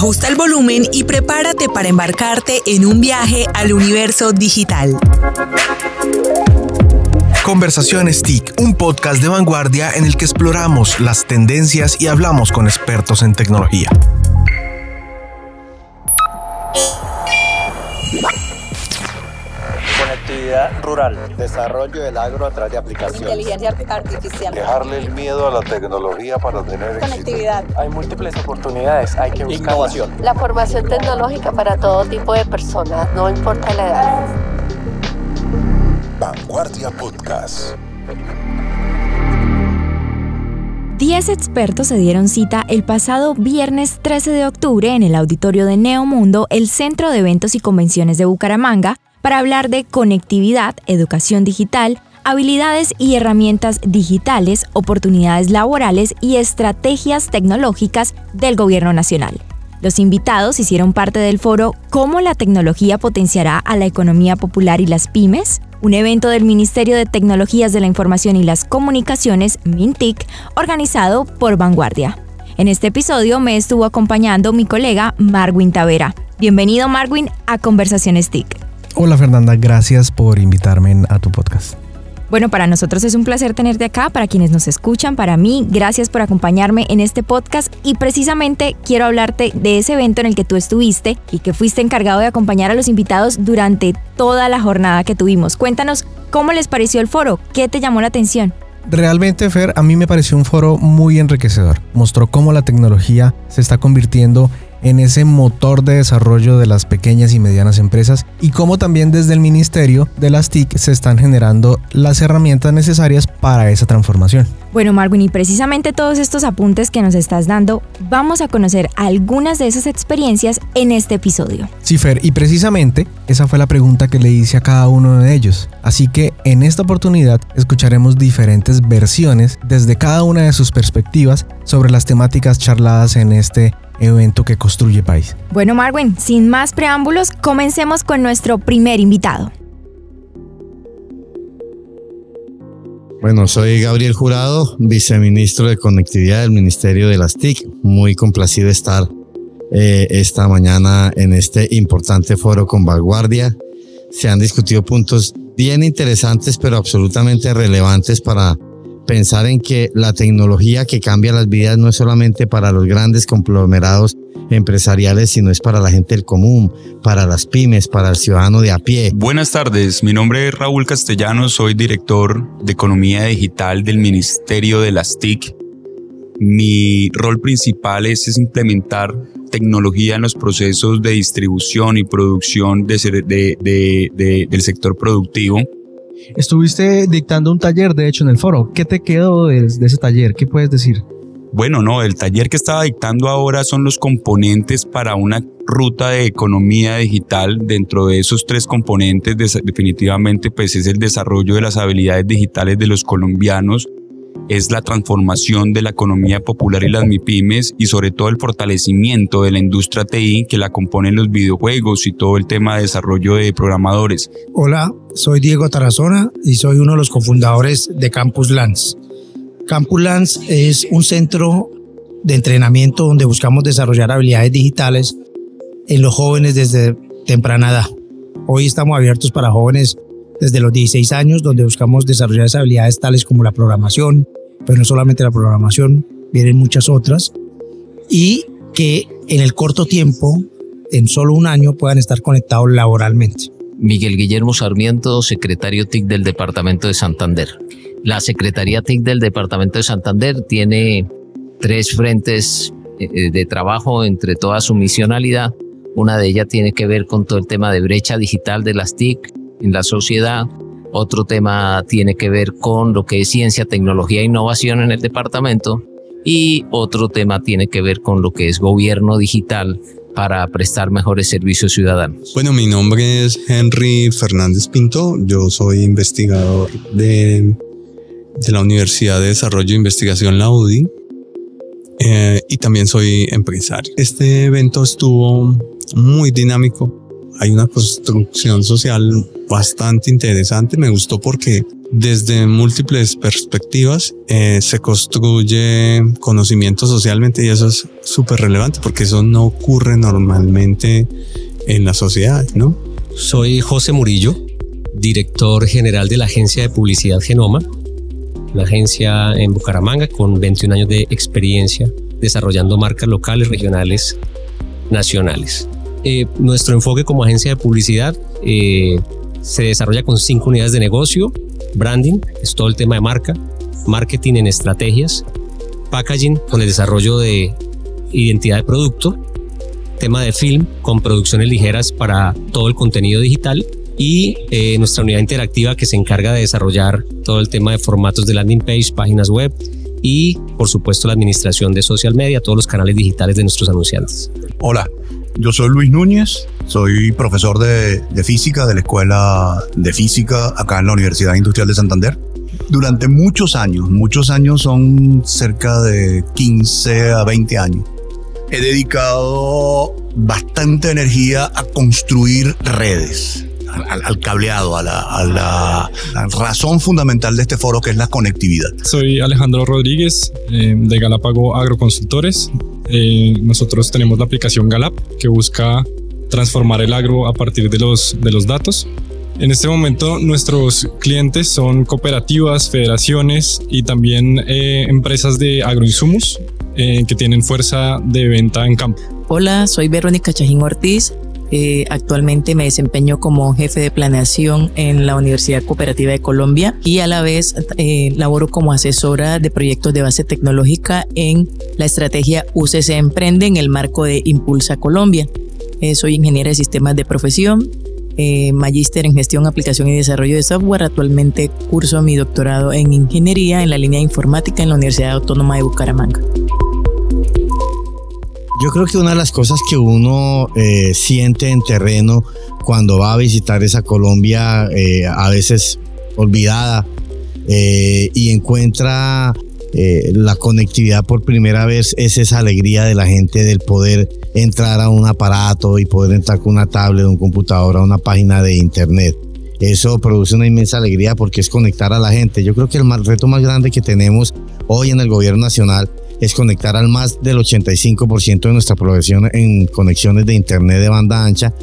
Ajusta el volumen y prepárate para embarcarte en un viaje al universo digital. Conversaciones TIC, un podcast de vanguardia en el que exploramos las tendencias y hablamos con expertos en tecnología. Rural. Desarrollo del agro a través de aplicaciones. Inteligencia artificial. Dejarle el miedo a la tecnología para tener Conectividad. Hay múltiples oportunidades, hay que buscar. Innovación. La formación tecnológica para todo tipo de personas, no importa la edad. Vanguardia Podcast. Diez expertos se dieron cita el pasado viernes 13 de octubre en el auditorio de Neomundo, el Centro de Eventos y Convenciones de Bucaramanga, para hablar de conectividad, educación digital, habilidades y herramientas digitales, oportunidades laborales y estrategias tecnológicas del Gobierno Nacional. Los invitados hicieron parte del foro ¿Cómo la tecnología potenciará a la economía popular y las pymes? Un evento del Ministerio de Tecnologías de la Información y las Comunicaciones, MINTIC, organizado por Vanguardia. En este episodio me estuvo acompañando mi colega Marwin Tavera. Bienvenido Marwin a Conversaciones TIC. Hola Fernanda, gracias por invitarme a tu podcast. Bueno, para nosotros es un placer tenerte acá, para quienes nos escuchan, para mí, gracias por acompañarme en este podcast y precisamente quiero hablarte de ese evento en el que tú estuviste y que fuiste encargado de acompañar a los invitados durante toda la jornada que tuvimos. Cuéntanos cómo les pareció el foro, qué te llamó la atención. Realmente, Fer, a mí me pareció un foro muy enriquecedor. Mostró cómo la tecnología se está convirtiendo en ese motor de desarrollo de las pequeñas y medianas empresas y cómo también desde el Ministerio de las TIC se están generando las herramientas necesarias para esa transformación. Bueno, Marvin, y precisamente todos estos apuntes que nos estás dando, vamos a conocer algunas de esas experiencias en este episodio. Sí, Fer, y precisamente esa fue la pregunta que le hice a cada uno de ellos. Así que en esta oportunidad escucharemos diferentes versiones desde cada una de sus perspectivas sobre las temáticas charladas en este evento que construye país. Bueno, Marwin, sin más preámbulos, comencemos con nuestro primer invitado. Bueno, soy Gabriel Jurado, viceministro de Conectividad del Ministerio de las TIC. Muy complacido de estar eh, esta mañana en este importante foro con vanguardia. Se han discutido puntos bien interesantes, pero absolutamente relevantes para pensar en que la tecnología que cambia las vidas no es solamente para los grandes conglomerados empresariales, sino es para la gente del común, para las pymes, para el ciudadano de a pie. Buenas tardes, mi nombre es Raúl Castellanos, soy director de Economía Digital del Ministerio de las TIC. Mi rol principal es, implementar tecnología en los procesos de distribución y producción de, de, de, del sector productivo. Estuviste dictando un taller, de hecho, en el foro. ¿Qué te quedó de, ese taller? ¿Qué puedes decir? Bueno, no, el taller que estaba dictando ahora son los componentes para una ruta de economía digital. Dentro de esos tres componentes, definitivamente, pues es el desarrollo de las habilidades digitales de los colombianos, es la transformación de la economía popular y las MIPIMES y sobre todo el fortalecimiento de la industria TI que la componen los videojuegos y todo el tema de desarrollo de programadores. Hola, soy Diego Tarazona y soy uno de los cofundadores de Campus Lance. Campus Lance es un centro de entrenamiento donde buscamos desarrollar habilidades digitales en los jóvenes desde temprana edad. Hoy estamos abiertos para jóvenes desde los 16 años, donde buscamos desarrollar esas habilidades tales como la programación, pero no solamente la programación, vienen muchas otras, y que en el corto tiempo, en solo un año, puedan estar conectados laboralmente. Miguel Guillermo Sarmiento, secretario TIC del Departamento de Santander. La Secretaría TIC del Departamento de Santander tiene tres frentes de trabajo entre toda su misionalidad. Una de ellas tiene que ver con todo el tema de brecha digital de las TIC en la sociedad. Otro tema tiene que ver con lo que es ciencia, tecnología e innovación en el departamento. Y otro tema tiene que ver con lo que es gobierno digital para prestar mejores servicios ciudadanos. Bueno, mi nombre es Henry Fernández Pinto. Yo soy investigador de la Universidad de Desarrollo e Investigación, la UDI, eh, y también soy empresario. Este evento estuvo muy dinámico. Hay una construcción social bastante interesante. Me gustó porque desde múltiples perspectivas eh, se construye conocimiento socialmente y eso es súper relevante porque eso no ocurre normalmente en la sociedad, ¿no? Soy José Murillo, director general de la agencia de publicidad Genoma, una agencia en Bucaramanga con 21 años de experiencia desarrollando marcas locales, regionales, nacionales. Eh, nuestro enfoque como agencia de publicidad eh, se desarrolla con cinco unidades de negocio, branding, es todo el tema de marca, marketing en estrategias, packaging con el desarrollo de identidad de producto, tema de film con producciones ligeras para todo el contenido digital y eh, nuestra unidad interactiva que se encarga de desarrollar todo el tema de formatos de landing page, páginas web y por supuesto la administración de social media, todos los canales digitales de nuestros anunciantes. Hola, yo soy Luis Núñez, soy profesor de, física de la Escuela de Física acá en la Universidad Industrial de Santander. Durante muchos años, muchos años son cerca de 15 a 20 años, he dedicado bastante energía a construir redes al, cableado, a la, razón fundamental de este foro que es la conectividad. Soy Alejandro Rodríguez eh, de Galápago Agroconsultores. Eh, nosotros tenemos la aplicación Galap que busca transformar el agro a partir de los, de los datos. En este momento nuestros clientes son cooperativas, federaciones y también eh, empresas de agroinsumos que tienen fuerza de venta en campo. Hola, soy Verónica Chajín Ortiz, eh, actualmente me desempeño como jefe de planeación en la Universidad Cooperativa de Colombia y a la vez eh, laboro como asesora de proyectos de base tecnológica en la estrategia UCC Emprende en el marco de Impulsa Colombia. Eh, soy ingeniera de sistemas de profesión, magíster en gestión, aplicación y desarrollo de software. Actualmente curso mi doctorado en ingeniería en la línea de informática en la Universidad Autónoma de Bucaramanga. Yo creo que una de las cosas que uno eh, siente en terreno cuando va a visitar esa Colombia eh, a veces olvidada eh, y encuentra la conectividad por primera vez es esa alegría de la gente del poder entrar a un aparato y poder entrar con una tablet, un computador a una página de internet. Eso produce una inmensa alegría porque es conectar a la gente. Yo creo que el reto más grande que tenemos hoy en el gobierno nacional es conectar al más del 85% de nuestra población en conexiones de Internet de banda ancha,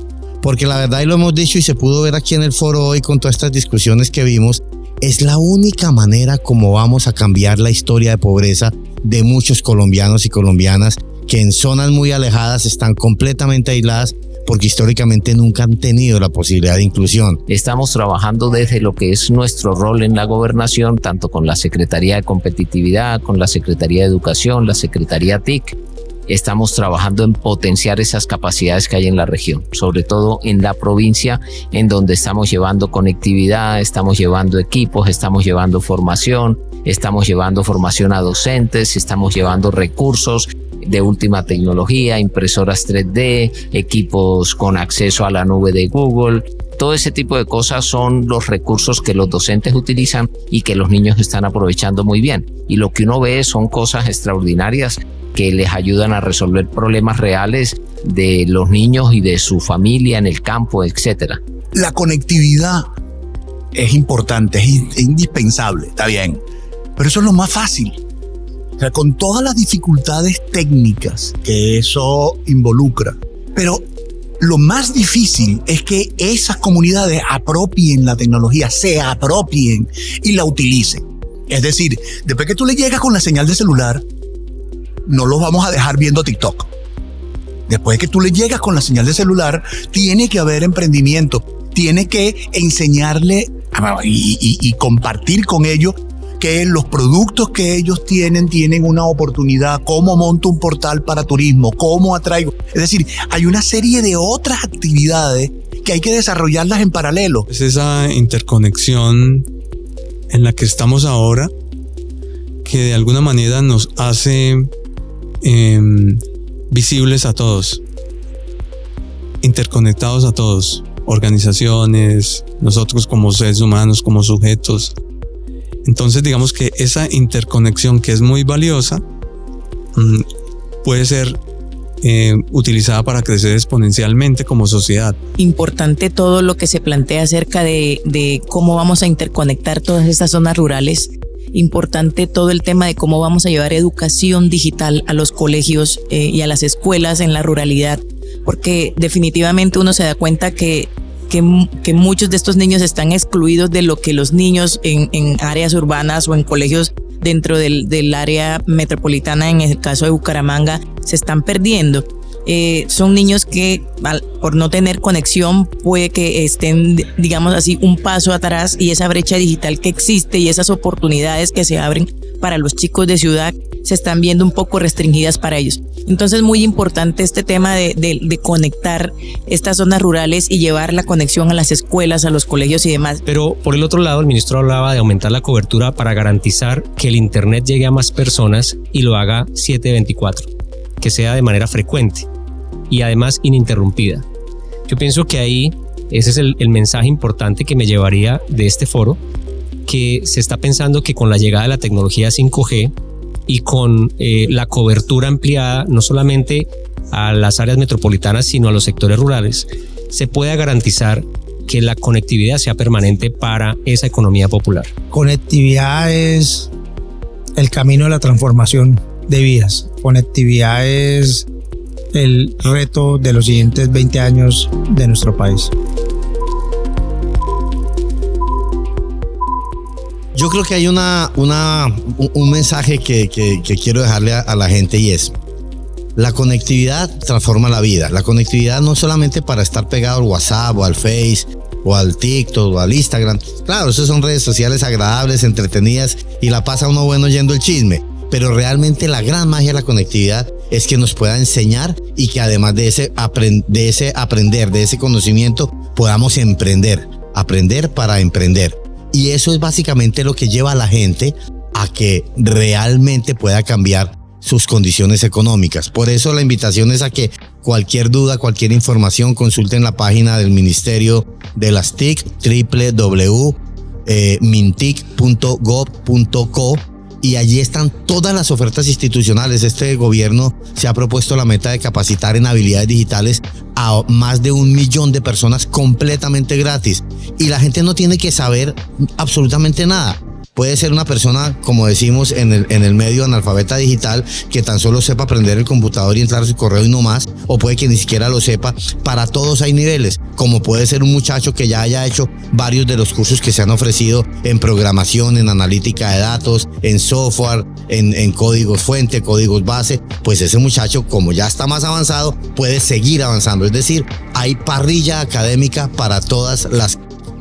porque la verdad, y lo hemos dicho y se pudo ver aquí en el foro hoy con todas estas discusiones que vimos, es la única manera como vamos a cambiar la historia de pobreza de muchos colombianos y colombianas que en zonas muy alejadas están completamente aisladas porque históricamente nunca han tenido la posibilidad de inclusión. Estamos trabajando desde lo que es nuestro rol en la gobernación, tanto con la Secretaría de Competitividad, con la Secretaría de Educación, la Secretaría TIC. Estamos trabajando en potenciar esas capacidades que hay en la región, sobre todo en la provincia, en donde estamos llevando conectividad, estamos llevando equipos, estamos llevando formación, estamos llevando formación a docentes, estamos llevando recursos de última tecnología, impresoras 3D, equipos con acceso a la nube de Google. Todo ese tipo de cosas son los recursos que los docentes utilizan y que los niños están aprovechando muy bien. Y lo que uno ve son cosas extraordinarias que les ayudan a resolver problemas reales de los niños y de su familia en el campo, etc. La conectividad es importante, es indispensable, está bien, pero eso es lo más fácil. O sea, con todas las dificultades técnicas que eso involucra. Pero lo más difícil es que esas comunidades apropien la tecnología, se apropien y la utilicen. Es decir, después que tú le llegas con la señal de celular, no los vamos a dejar viendo TikTok. Después que tú le llegas con la señal de celular, tiene que haber emprendimiento, tiene que enseñarle y, y compartir con ellos que los productos que ellos tienen tienen una oportunidad, cómo monto un portal para turismo, cómo atraigo. Es decir, hay una serie de otras actividades que hay que desarrollarlas en paralelo. Es esa interconexión en la que estamos ahora que de alguna manera nos hace em, visibles a todos, interconectados a todos, organizaciones, nosotros como seres humanos, como sujetos, entonces digamos que esa interconexión que es muy valiosa mm, puede ser eh, utilizada para crecer exponencialmente como sociedad. Importante todo lo que se plantea acerca de, cómo vamos a interconectar todas estas zonas rurales importante todo el tema de cómo vamos a llevar educación digital a los colegios eh, y a las escuelas en la ruralidad, porque definitivamente uno se da cuenta que, que, que muchos de estos niños están excluidos de lo que los niños en, en áreas urbanas o en colegios dentro del, del, área metropolitana, en el caso de Bucaramanga, se están perdiendo. Eh, son niños que por no tener conexión puede que estén, digamos así, un paso atrás y esa brecha digital que existe y esas oportunidades que se abren para los chicos de ciudad se están viendo un poco restringidas para ellos. Entonces, muy importante este tema de, de, de, conectar estas zonas rurales y llevar la conexión a las escuelas, a los colegios y demás. Pero por el otro lado, el ministro hablaba de aumentar la cobertura para garantizar que el Internet llegue a más personas y lo haga 724, que sea de manera frecuente y además ininterrumpida. Yo pienso que ahí ese es el, el, mensaje importante que me llevaría de este foro, que se está pensando que con la llegada de la tecnología 5G y con eh, la cobertura ampliada no solamente a las áreas metropolitanas, sino a los sectores rurales, se pueda garantizar que la conectividad sea permanente para esa economía popular. Conectividad es el camino de la transformación de vidas. Conectividad es el reto de los siguientes 20 años de nuestro país. Yo creo que hay una, una un mensaje que, que, quiero dejarle a, la gente y es, la conectividad transforma la vida. La conectividad no solamente para estar pegado al WhatsApp o al Face o al TikTok o al Instagram. Claro, esas son redes sociales agradables, entretenidas y la pasa uno bueno yendo el chisme. Pero realmente la gran magia de la conectividad es que nos pueda enseñar y que además de ese, de ese aprender, de ese conocimiento, podamos emprender. Aprender para emprender. Y eso es básicamente lo que lleva a la gente a que realmente pueda cambiar sus condiciones económicas. Por eso la invitación es a que cualquier duda, cualquier información, consulten la página del Ministerio de las TIC, www.mintic.gov.co y allí están todas las ofertas institucionales. Este gobierno se ha propuesto la meta de capacitar en habilidades digitales a más de un millón de personas completamente gratis. Y la gente no tiene que saber absolutamente nada. Puede ser una persona, como decimos en el, en el medio analfabeta digital, que tan solo sepa aprender el computador y entrar a su correo y no más, o puede que ni siquiera lo sepa. Para todos hay niveles, como puede ser un muchacho que ya haya hecho varios de los cursos que se han ofrecido en programación, en analítica de datos, en software, en, en códigos fuente, códigos base, pues ese muchacho, como ya está más avanzado, puede seguir avanzando. Es decir, hay parrilla académica para todas las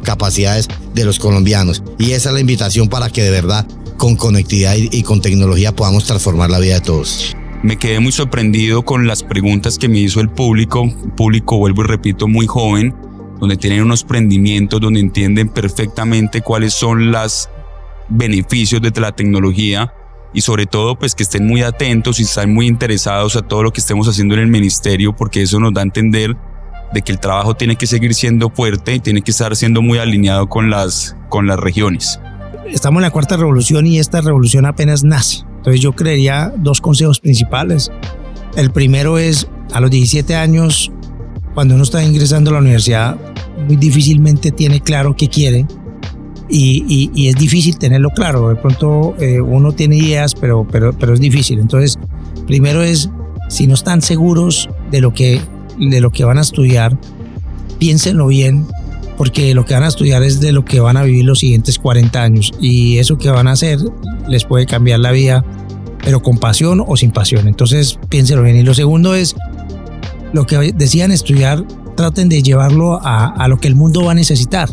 capacidades de los colombianos. Y esa es la invitación para que de verdad con conectividad y, con tecnología podamos transformar la vida de todos. Me quedé muy sorprendido con las preguntas que me hizo el público, público, vuelvo y repito, muy joven, donde tienen unos prendimientos, donde entienden perfectamente cuáles son los beneficios de la tecnología y sobre todo pues que estén muy atentos y estén muy interesados a todo lo que estemos haciendo en el ministerio porque eso nos da a entender de que el trabajo tiene que seguir siendo fuerte y tiene que estar siendo muy alineado con las, con las regiones. Estamos en la cuarta revolución y esta revolución apenas nace. Entonces yo creería dos consejos principales. El primero es a los 17 años, cuando uno está ingresando a la universidad, muy difícilmente tiene claro qué quiere y, y, es difícil tenerlo claro. De pronto eh, uno tiene ideas, pero, pero, pero es difícil. Entonces, primero es, si no están seguros de lo que de lo que van a estudiar, piénsenlo bien, porque lo que van a estudiar es de lo que van a vivir los siguientes 40 años y eso que van a hacer les puede cambiar la vida, pero con pasión o sin pasión. Entonces, piénsenlo bien. Y lo segundo es, lo que decían estudiar, traten de llevarlo a, a lo que el mundo va a necesitar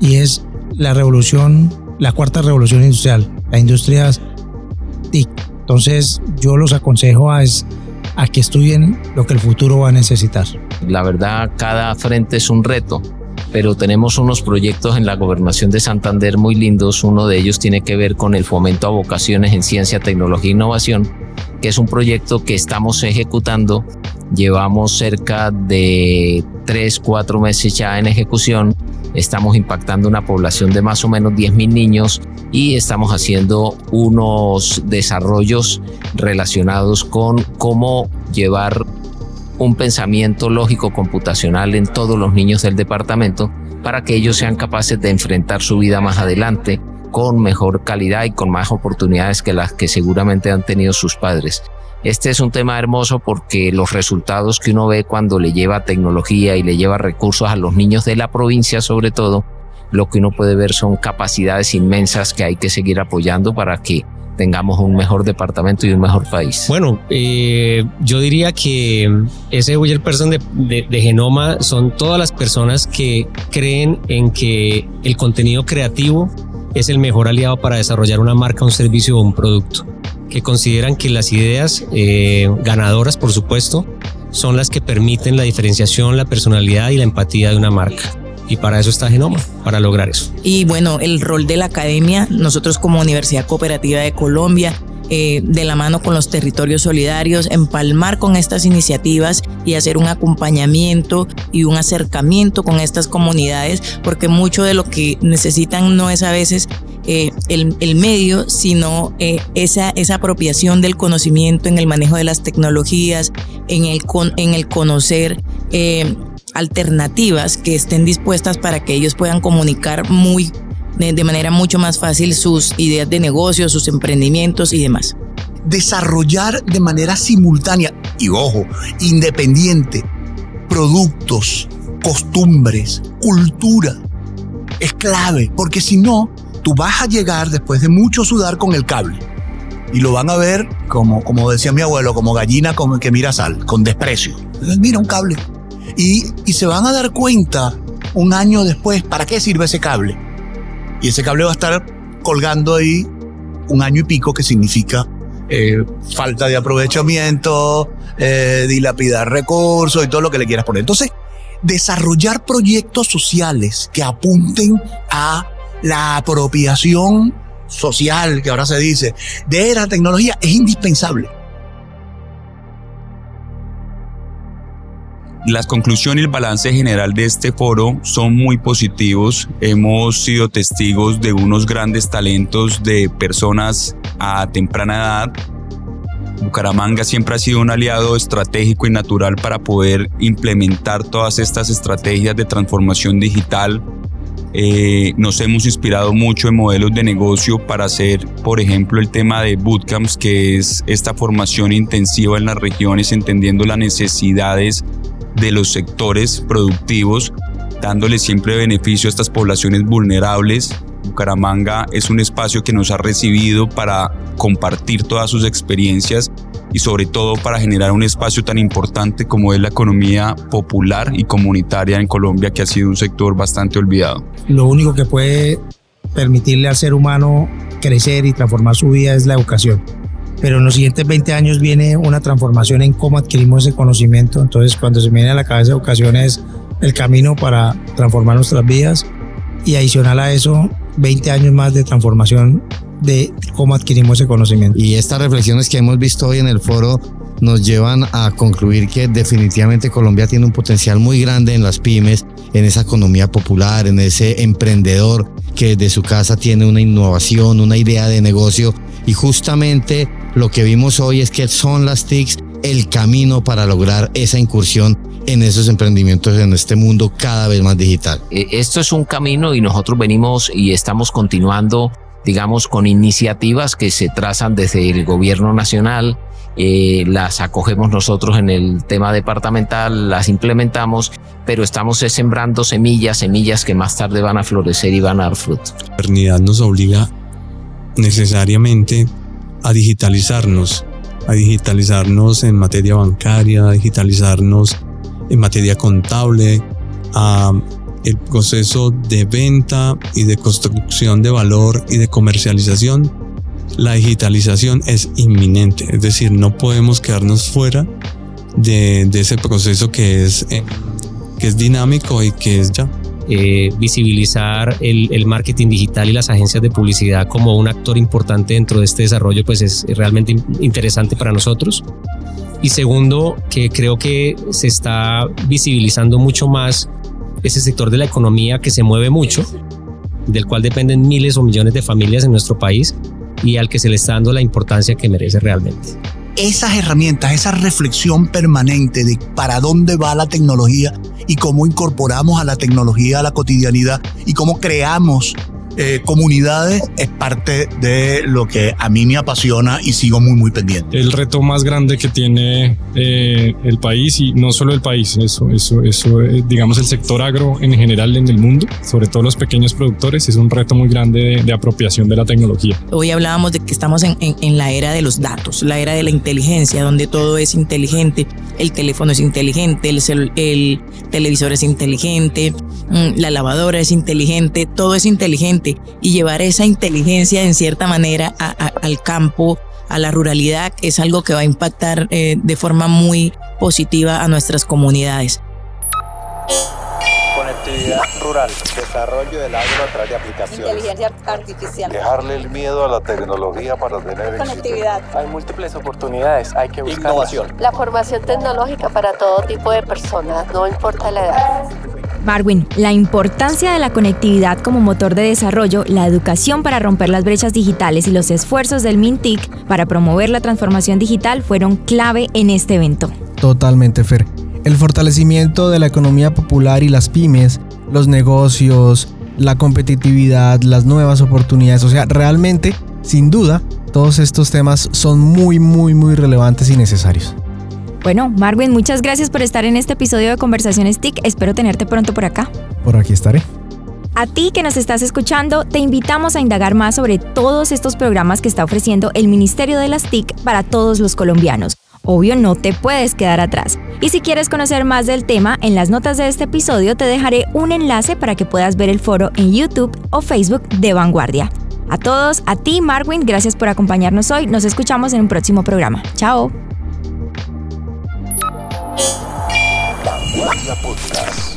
y es la revolución, la cuarta revolución industrial, la industria TIC. Entonces, yo los aconsejo a es, a que estudien lo que el futuro va a necesitar. La verdad, cada frente es un reto, pero tenemos unos proyectos en la gobernación de Santander muy lindos. Uno de ellos tiene que ver con el fomento a vocaciones en ciencia, tecnología e innovación, que es un proyecto que estamos ejecutando. Llevamos cerca de tres, cuatro meses ya en ejecución. Estamos impactando una población de más o menos 10.000 niños y estamos haciendo unos desarrollos relacionados con cómo llevar un pensamiento lógico computacional en todos los niños del departamento para que ellos sean capaces de enfrentar su vida más adelante con mejor calidad y con más oportunidades que las que seguramente han tenido sus padres. Este es un tema hermoso porque los resultados que uno ve cuando le lleva tecnología y le lleva recursos a los niños de la provincia sobre todo, lo que uno puede ver son capacidades inmensas que hay que seguir apoyando para que tengamos un mejor departamento y un mejor país. Bueno, eh, yo diría que ese Buyer Person de, de, Genoma son todas las personas que creen en que el contenido creativo es el mejor aliado para desarrollar una marca, un servicio o un producto, que consideran que las ideas eh, ganadoras, por supuesto, son las que permiten la diferenciación, la personalidad y la empatía de una marca y para eso está Genoma, para lograr eso. Y bueno, el rol de la academia, nosotros como Universidad Cooperativa de Colombia, eh, de la mano con los territorios solidarios, empalmar con estas iniciativas y hacer un acompañamiento y un acercamiento con estas comunidades, porque mucho de lo que necesitan no es a veces eh, el, el, medio, sino eh, esa, esa apropiación del conocimiento en el manejo de las tecnologías, en el, con, en el conocer alternativas que estén dispuestas para que ellos puedan comunicar muy de manera mucho más fácil sus ideas de negocio, sus emprendimientos y demás. Desarrollar de manera simultánea y ojo, independiente, productos, costumbres, cultura. Es clave, porque si no, tú vas a llegar después de mucho sudar con el cable. Y lo van a ver como, como decía mi abuelo, como gallina que mira sal, con desprecio. Mira un cable. Y, se van a dar cuenta un año después para qué sirve ese cable. Y ese cable va a estar colgando ahí un año y pico, que significa eh, falta de aprovechamiento, eh, dilapidar recursos y todo lo que le quieras poner. Entonces, desarrollar proyectos sociales que apunten a la apropiación social, que ahora se dice, de la tecnología es indispensable. Las conclusiones y el balance general de este foro son muy positivos. Hemos sido testigos de unos grandes talentos de personas a temprana edad. Bucaramanga siempre ha sido un aliado estratégico y natural para poder implementar todas estas estrategias de transformación digital. Eh, nos hemos inspirado mucho en modelos de negocio para hacer, por ejemplo, el tema de bootcamps, que es esta formación intensiva en las regiones, entendiendo las necesidades de los sectores productivos, dándole siempre beneficio a estas poblaciones vulnerables. Bucaramanga es un espacio que nos ha recibido para compartir todas sus experiencias y sobre todo para generar un espacio tan importante como es la economía popular y comunitaria en Colombia, que ha sido un sector bastante olvidado. Lo único que puede permitirle al ser humano crecer y transformar su vida es la educación pero en los siguientes 20 años viene una transformación en cómo adquirimos ese conocimiento. Entonces, cuando se me viene a la cabeza educación es el camino para transformar nuestras vidas y adicional a eso, 20 años más de transformación de cómo adquirimos ese conocimiento. Y estas reflexiones que hemos visto hoy en el foro nos llevan a concluir que definitivamente Colombia tiene un potencial muy grande en las pymes, en esa economía popular, en ese emprendedor que de su casa tiene una innovación, una idea de negocio y justamente lo que vimos hoy es que son las TICs el camino para lograr esa incursión en esos emprendimientos en este mundo cada vez más digital. E, esto es un camino y nosotros venimos y estamos continuando, digamos, con iniciativas que se trazan desde el gobierno nacional, eh, las acogemos nosotros en el tema departamental, las implementamos, pero estamos sembrando semillas, semillas que más tarde van a florecer y van a dar fruto. La modernidad nos obliga necesariamente a digitalizarnos, a digitalizarnos en materia bancaria, a digitalizarnos en materia contable, a el proceso de venta y de construcción de valor y de comercialización. La digitalización es inminente, es decir, no podemos quedarnos fuera de, ese proceso que es, eh, que es dinámico y que es ya. Eh, visibilizar el, marketing digital y las agencias de publicidad como un actor importante dentro de este desarrollo, pues es realmente interesante para nosotros. Y segundo, que creo que se está visibilizando mucho más ese sector de la economía que se mueve mucho, del cual dependen miles o millones de familias en nuestro país y al que se le está dando la importancia que merece realmente. Esas herramientas, esa reflexión permanente de para dónde va la tecnología y cómo incorporamos a la tecnología a la cotidianidad y cómo creamos eh, comunidades es parte de lo que a mí me apasiona y sigo muy, muy pendiente. El reto más grande que tiene eh, el país y no solo el país, eso, eso, eso, eh, digamos el sector agro en general en el mundo, sobre todo los pequeños productores, es un reto muy grande de, apropiación de la tecnología. Hoy hablábamos de que estamos en, en, la era de los datos, la era de la inteligencia, donde todo es inteligente, el teléfono es inteligente, el, el televisor es inteligente, mm, la lavadora es inteligente, todo es inteligente y llevar esa inteligencia en cierta manera al campo, a la ruralidad, es algo que va a impactar eh, de forma muy positiva a nuestras comunidades. Conectividad rural. Desarrollo del agro a través de aplicaciones. Inteligencia artificial. Dejarle el miedo a la tecnología para tener Conectividad. Hay múltiples oportunidades, hay que buscar. Innovación. La formación tecnológica para todo tipo de personas, no importa la edad. Marwin, la importancia de la conectividad como motor de desarrollo, la educación para romper las brechas digitales y los esfuerzos del MINTIC para promover la transformación digital fueron clave en este evento. Totalmente, Fer. El fortalecimiento de la economía popular y las pymes, los negocios, la competitividad, las nuevas oportunidades, o sea, realmente, sin duda, todos estos temas son muy, muy, muy relevantes y necesarios. Bueno, Marvin, muchas gracias por estar en este episodio de Conversaciones TIC. Espero tenerte pronto por acá. Por aquí estaré. A ti que nos estás escuchando, te invitamos a indagar más sobre todos estos programas que está ofreciendo el Ministerio de las TIC para todos los colombianos. Obvio, no te puedes quedar atrás. Y si quieres conocer más del tema, en las notas de este episodio te dejaré un enlace para que puedas ver el foro en YouTube o Facebook de Vanguardia. A todos, a ti, Marwin, gracias por acompañarnos hoy. Nos escuchamos en un próximo programa. Chao. Vanguardia Podcast.